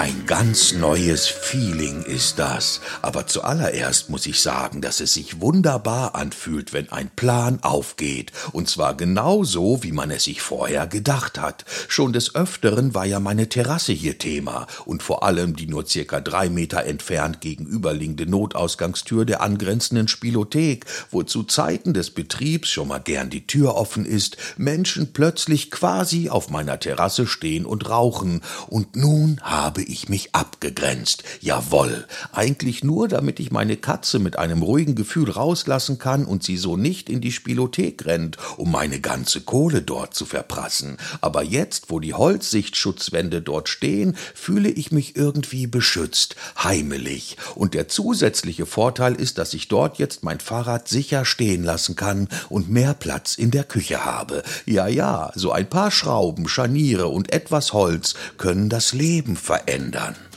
Ein ganz neues Feeling ist das. Aber zuallererst muss ich sagen, dass es sich wunderbar anfühlt, wenn ein Plan aufgeht. Und zwar genau so, wie man es sich vorher gedacht hat. Schon des Öfteren war ja meine Terrasse hier Thema. Und vor allem die nur circa drei Meter entfernt gegenüberliegende Notausgangstür der angrenzenden Spielothek, wo zu Zeiten des Betriebs schon mal gern die Tür offen ist, Menschen plötzlich quasi auf meiner Terrasse stehen und rauchen. Und nun habe ich mich abgegrenzt. Jawoll, eigentlich nur, damit ich meine Katze mit einem ruhigen Gefühl rauslassen kann und sie so nicht in die Spielothek rennt, um meine ganze Kohle dort zu verprassen. Aber jetzt, wo die Holzsichtschutzwände dort stehen, fühle ich mich irgendwie beschützt, heimelig. Und der zusätzliche Vorteil ist, dass ich dort jetzt mein Fahrrad sicher stehen lassen kann und mehr Platz in der Küche habe. Ja, ja, so ein paar Schrauben, Scharniere und etwas Holz können das Leben verändern ändern.